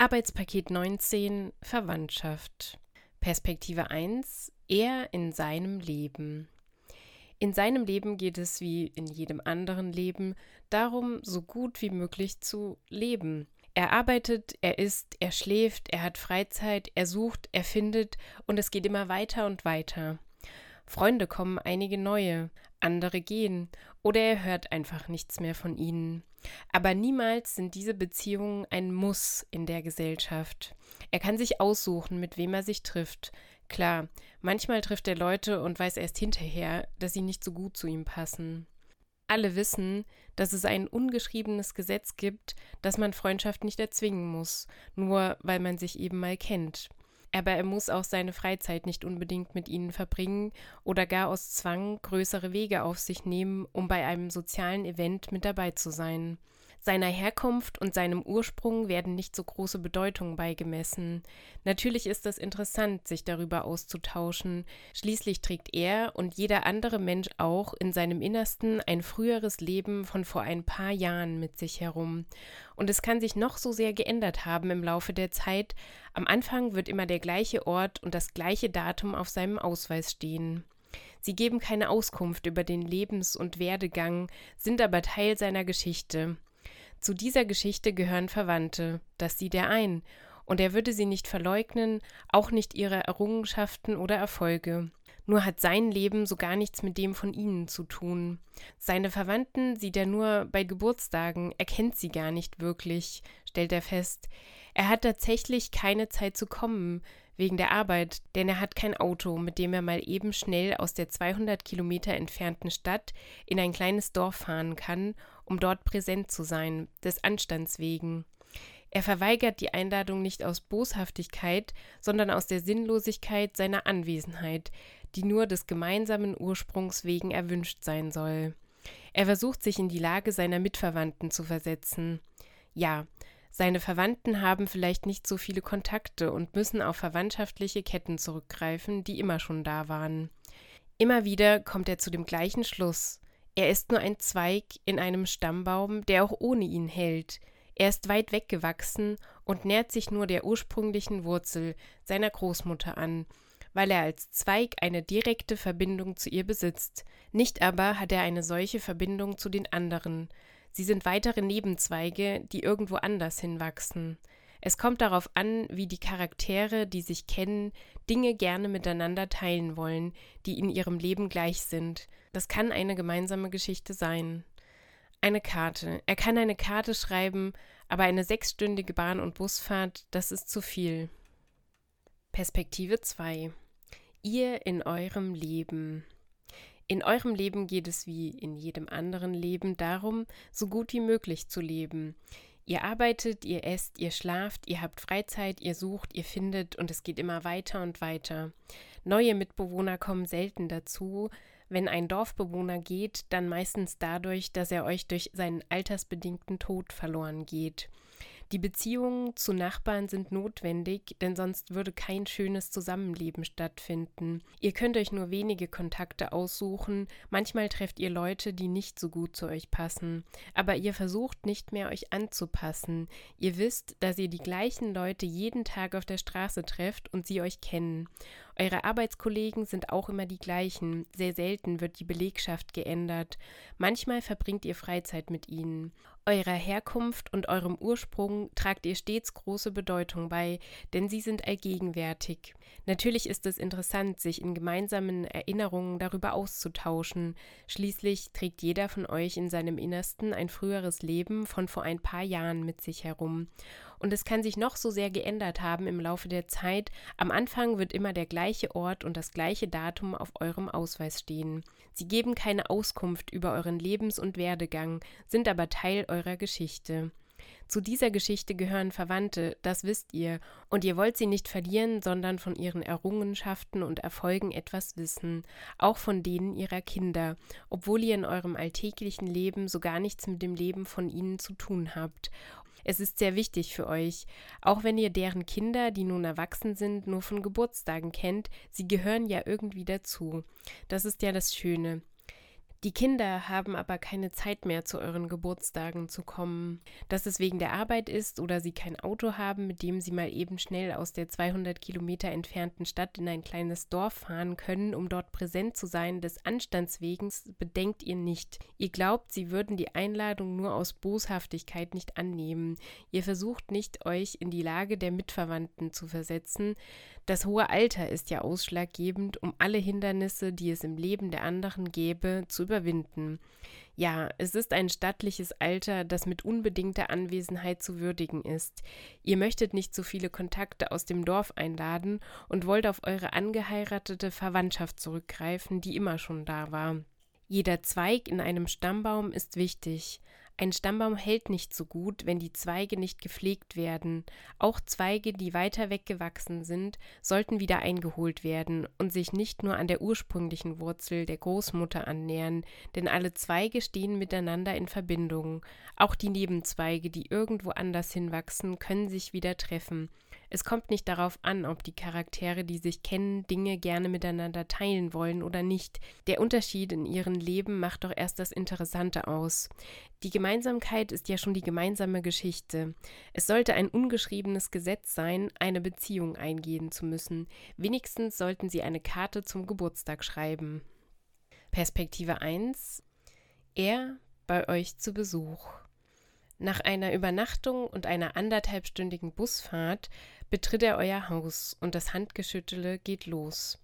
Arbeitspaket 19 Verwandtschaft. Perspektive 1 Er in seinem Leben. In seinem Leben geht es wie in jedem anderen Leben darum, so gut wie möglich zu leben. Er arbeitet, er isst, er schläft, er hat Freizeit, er sucht, er findet und es geht immer weiter und weiter. Freunde kommen einige neue, andere gehen oder er hört einfach nichts mehr von ihnen. Aber niemals sind diese Beziehungen ein Muss in der Gesellschaft. Er kann sich aussuchen, mit wem er sich trifft. Klar, manchmal trifft er Leute und weiß erst hinterher, dass sie nicht so gut zu ihm passen. Alle wissen, dass es ein ungeschriebenes Gesetz gibt, dass man Freundschaft nicht erzwingen muss, nur weil man sich eben mal kennt aber er muss auch seine Freizeit nicht unbedingt mit ihnen verbringen oder gar aus Zwang größere Wege auf sich nehmen, um bei einem sozialen Event mit dabei zu sein. Seiner Herkunft und seinem Ursprung werden nicht so große Bedeutung beigemessen. Natürlich ist es interessant, sich darüber auszutauschen. Schließlich trägt er und jeder andere Mensch auch in seinem Innersten ein früheres Leben von vor ein paar Jahren mit sich herum. Und es kann sich noch so sehr geändert haben im Laufe der Zeit. Am Anfang wird immer der gleiche Ort und das gleiche Datum auf seinem Ausweis stehen. Sie geben keine Auskunft über den Lebens- und Werdegang, sind aber Teil seiner Geschichte. Zu dieser Geschichte gehören Verwandte, das sieht er ein, und er würde sie nicht verleugnen, auch nicht ihre Errungenschaften oder Erfolge. Nur hat sein Leben so gar nichts mit dem von ihnen zu tun. Seine Verwandten sieht er nur bei Geburtstagen, er kennt sie gar nicht wirklich, stellt er fest. Er hat tatsächlich keine Zeit zu kommen, wegen der Arbeit, denn er hat kein Auto, mit dem er mal eben schnell aus der 200 Kilometer entfernten Stadt in ein kleines Dorf fahren kann, um dort präsent zu sein, des Anstands wegen. Er verweigert die Einladung nicht aus Boshaftigkeit, sondern aus der Sinnlosigkeit seiner Anwesenheit, die nur des gemeinsamen Ursprungs wegen erwünscht sein soll. Er versucht sich in die Lage seiner Mitverwandten zu versetzen. Ja, seine Verwandten haben vielleicht nicht so viele Kontakte und müssen auf verwandtschaftliche Ketten zurückgreifen, die immer schon da waren. Immer wieder kommt er zu dem gleichen Schluss. Er ist nur ein Zweig in einem Stammbaum, der auch ohne ihn hält. Er ist weit weggewachsen und nährt sich nur der ursprünglichen Wurzel seiner Großmutter an, weil er als Zweig eine direkte Verbindung zu ihr besitzt. Nicht aber hat er eine solche Verbindung zu den anderen. Sie sind weitere Nebenzweige, die irgendwo anders hinwachsen. Es kommt darauf an, wie die Charaktere, die sich kennen, Dinge gerne miteinander teilen wollen, die in ihrem Leben gleich sind. Das kann eine gemeinsame Geschichte sein. Eine Karte. Er kann eine Karte schreiben, aber eine sechsstündige Bahn- und Busfahrt, das ist zu viel. Perspektive 2. Ihr in eurem Leben. In eurem Leben geht es wie in jedem anderen Leben darum, so gut wie möglich zu leben. Ihr arbeitet, ihr esst, ihr schlaft, ihr habt Freizeit, ihr sucht, ihr findet und es geht immer weiter und weiter. Neue Mitbewohner kommen selten dazu. Wenn ein Dorfbewohner geht, dann meistens dadurch, dass er euch durch seinen altersbedingten Tod verloren geht. Die Beziehungen zu Nachbarn sind notwendig, denn sonst würde kein schönes Zusammenleben stattfinden. Ihr könnt euch nur wenige Kontakte aussuchen, manchmal trefft ihr Leute, die nicht so gut zu euch passen, aber ihr versucht nicht mehr euch anzupassen. Ihr wisst, dass ihr die gleichen Leute jeden Tag auf der Straße trefft und sie euch kennen. Eure Arbeitskollegen sind auch immer die gleichen, sehr selten wird die Belegschaft geändert. Manchmal verbringt ihr Freizeit mit ihnen. Eurer Herkunft und eurem Ursprung tragt ihr stets große Bedeutung bei, denn sie sind allgegenwärtig. Natürlich ist es interessant, sich in gemeinsamen Erinnerungen darüber auszutauschen. Schließlich trägt jeder von euch in seinem Innersten ein früheres Leben von vor ein paar Jahren mit sich herum. Und es kann sich noch so sehr geändert haben im Laufe der Zeit. Am Anfang wird immer der gleiche Ort und das gleiche Datum auf eurem Ausweis stehen. Sie geben keine Auskunft über euren Lebens- und Werdegang, sind aber Teil eurer Geschichte. Zu dieser Geschichte gehören Verwandte, das wisst ihr, und ihr wollt sie nicht verlieren, sondern von ihren Errungenschaften und Erfolgen etwas wissen, auch von denen ihrer Kinder, obwohl ihr in eurem alltäglichen Leben so gar nichts mit dem Leben von ihnen zu tun habt. Es ist sehr wichtig für euch, auch wenn ihr deren Kinder, die nun erwachsen sind, nur von Geburtstagen kennt, sie gehören ja irgendwie dazu. Das ist ja das Schöne. Die Kinder haben aber keine Zeit mehr, zu euren Geburtstagen zu kommen. Dass es wegen der Arbeit ist oder sie kein Auto haben, mit dem sie mal eben schnell aus der 200 Kilometer entfernten Stadt in ein kleines Dorf fahren können, um dort präsent zu sein, des Anstands wegen, bedenkt ihr nicht. Ihr glaubt, sie würden die Einladung nur aus Boshaftigkeit nicht annehmen. Ihr versucht nicht, euch in die Lage der Mitverwandten zu versetzen. Das hohe Alter ist ja ausschlaggebend, um alle Hindernisse, die es im Leben der anderen gäbe, zu überwinden. Ja, es ist ein stattliches Alter, das mit unbedingter Anwesenheit zu würdigen ist. Ihr möchtet nicht so viele Kontakte aus dem Dorf einladen und wollt auf eure angeheiratete Verwandtschaft zurückgreifen, die immer schon da war. Jeder Zweig in einem Stammbaum ist wichtig. Ein Stammbaum hält nicht so gut, wenn die Zweige nicht gepflegt werden. Auch Zweige, die weiter weggewachsen sind, sollten wieder eingeholt werden und sich nicht nur an der ursprünglichen Wurzel der Großmutter annähern, denn alle Zweige stehen miteinander in Verbindung. Auch die Nebenzweige, die irgendwo anders hinwachsen, können sich wieder treffen. Es kommt nicht darauf an, ob die Charaktere, die sich kennen, Dinge gerne miteinander teilen wollen oder nicht. Der Unterschied in ihrem Leben macht doch erst das Interessante aus. Die Gemeinsamkeit ist ja schon die gemeinsame Geschichte. Es sollte ein ungeschriebenes Gesetz sein, eine Beziehung eingehen zu müssen. Wenigstens sollten sie eine Karte zum Geburtstag schreiben. Perspektive 1 Er bei euch zu Besuch. Nach einer Übernachtung und einer anderthalbstündigen Busfahrt betritt er euer Haus und das Handgeschüttele geht los.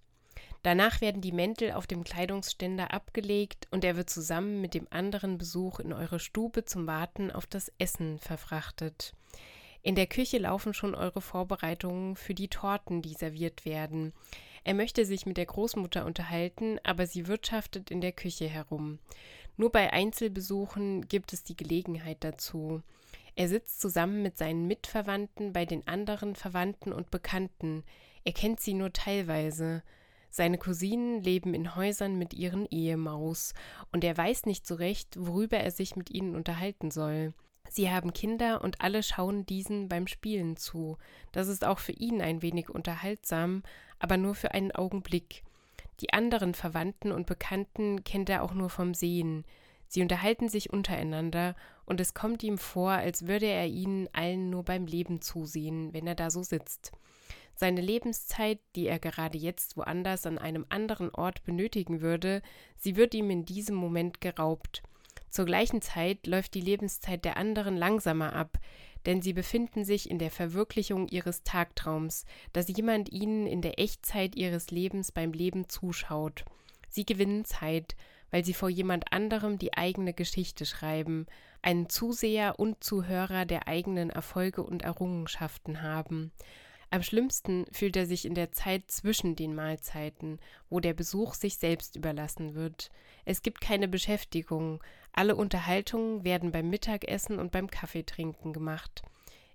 Danach werden die Mäntel auf dem Kleidungsständer abgelegt und er wird zusammen mit dem anderen Besuch in eure Stube zum Warten auf das Essen verfrachtet. In der Küche laufen schon eure Vorbereitungen für die Torten, die serviert werden. Er möchte sich mit der Großmutter unterhalten, aber sie wirtschaftet in der Küche herum. Nur bei Einzelbesuchen gibt es die Gelegenheit dazu. Er sitzt zusammen mit seinen Mitverwandten bei den anderen Verwandten und Bekannten. Er kennt sie nur teilweise. Seine Cousinen leben in Häusern mit ihren Ehemaus, und er weiß nicht so recht, worüber er sich mit ihnen unterhalten soll. Sie haben Kinder und alle schauen diesen beim Spielen zu. Das ist auch für ihn ein wenig unterhaltsam, aber nur für einen Augenblick. Die anderen Verwandten und Bekannten kennt er auch nur vom Sehen. Sie unterhalten sich untereinander, und es kommt ihm vor, als würde er ihnen allen nur beim Leben zusehen, wenn er da so sitzt. Seine Lebenszeit, die er gerade jetzt woanders an einem anderen Ort benötigen würde, sie wird ihm in diesem Moment geraubt. Zur gleichen Zeit läuft die Lebenszeit der anderen langsamer ab, denn sie befinden sich in der Verwirklichung ihres Tagtraums, dass jemand ihnen in der Echtzeit ihres Lebens beim Leben zuschaut. Sie gewinnen Zeit, weil sie vor jemand anderem die eigene Geschichte schreiben, einen Zuseher und Zuhörer der eigenen Erfolge und Errungenschaften haben. Am schlimmsten fühlt er sich in der Zeit zwischen den Mahlzeiten, wo der Besuch sich selbst überlassen wird. Es gibt keine Beschäftigung, alle Unterhaltungen werden beim Mittagessen und beim Kaffeetrinken gemacht.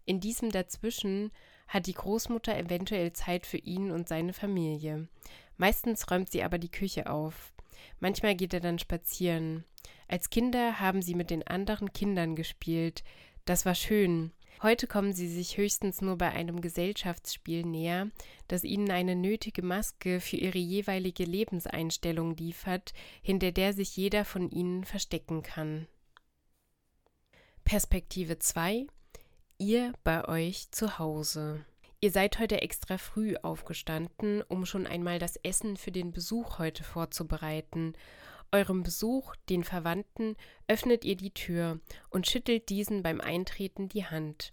In diesem Dazwischen hat die Großmutter eventuell Zeit für ihn und seine Familie. Meistens räumt sie aber die Küche auf. Manchmal geht er dann spazieren. Als Kinder haben sie mit den anderen Kindern gespielt. Das war schön. Heute kommen sie sich höchstens nur bei einem Gesellschaftsspiel näher, das ihnen eine nötige Maske für ihre jeweilige Lebenseinstellung liefert, hinter der sich jeder von ihnen verstecken kann. Perspektive 2 Ihr bei euch zu Hause. Ihr seid heute extra früh aufgestanden, um schon einmal das Essen für den Besuch heute vorzubereiten eurem Besuch, den Verwandten, öffnet ihr die Tür und schüttelt diesen beim Eintreten die Hand.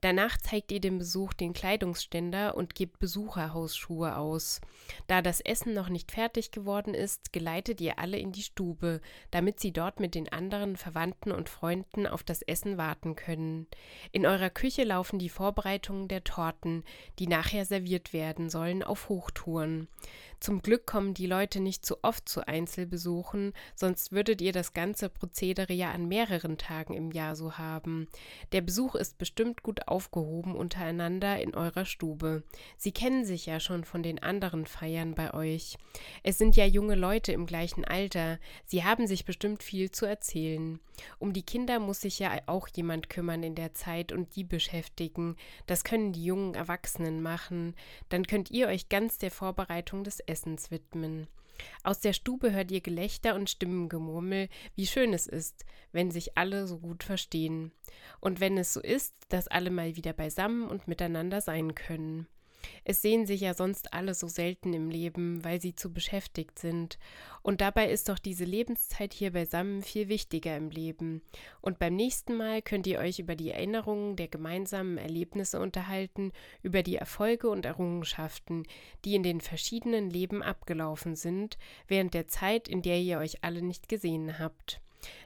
Danach zeigt ihr dem Besuch den Kleidungsständer und gebt Besucherhausschuhe aus. Da das Essen noch nicht fertig geworden ist, geleitet ihr alle in die Stube, damit sie dort mit den anderen Verwandten und Freunden auf das Essen warten können. In eurer Küche laufen die Vorbereitungen der Torten, die nachher serviert werden sollen, auf Hochtouren. Zum Glück kommen die Leute nicht zu oft zu Einzelbesuchen, sonst würdet ihr das ganze Prozedere ja an mehreren Tagen im Jahr so haben. Der Besuch ist bestimmt gut aufgehoben untereinander in eurer Stube. Sie kennen sich ja schon von den anderen Feiern bei euch. Es sind ja junge Leute im gleichen Alter, sie haben sich bestimmt viel zu erzählen. Um die Kinder muss sich ja auch jemand kümmern in der Zeit und die beschäftigen. Das können die jungen Erwachsenen machen. Dann könnt ihr euch ganz der Vorbereitung des Essens widmen. Aus der Stube hört ihr Gelächter und Stimmengemurmel, wie schön es ist, wenn sich alle so gut verstehen. Und wenn es so ist, dass alle mal wieder beisammen und miteinander sein können. Es sehen sich ja sonst alle so selten im Leben, weil sie zu beschäftigt sind. Und dabei ist doch diese Lebenszeit hier beisammen viel wichtiger im Leben. Und beim nächsten Mal könnt ihr euch über die Erinnerungen der gemeinsamen Erlebnisse unterhalten, über die Erfolge und Errungenschaften, die in den verschiedenen Leben abgelaufen sind, während der Zeit, in der ihr euch alle nicht gesehen habt.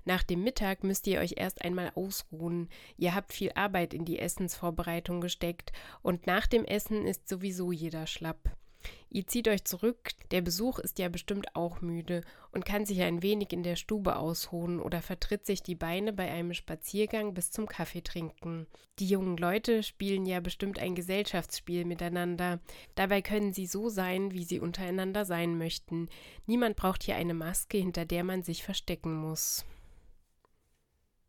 Nach dem Mittag müsst ihr euch erst einmal ausruhen. Ihr habt viel Arbeit in die Essensvorbereitung gesteckt und nach dem Essen ist sowieso jeder schlapp. Ihr zieht euch zurück, der Besuch ist ja bestimmt auch müde und kann sich ein wenig in der Stube ausruhen oder vertritt sich die Beine bei einem Spaziergang bis zum Kaffee trinken. Die jungen Leute spielen ja bestimmt ein Gesellschaftsspiel miteinander. Dabei können sie so sein, wie sie untereinander sein möchten. Niemand braucht hier eine Maske, hinter der man sich verstecken muss.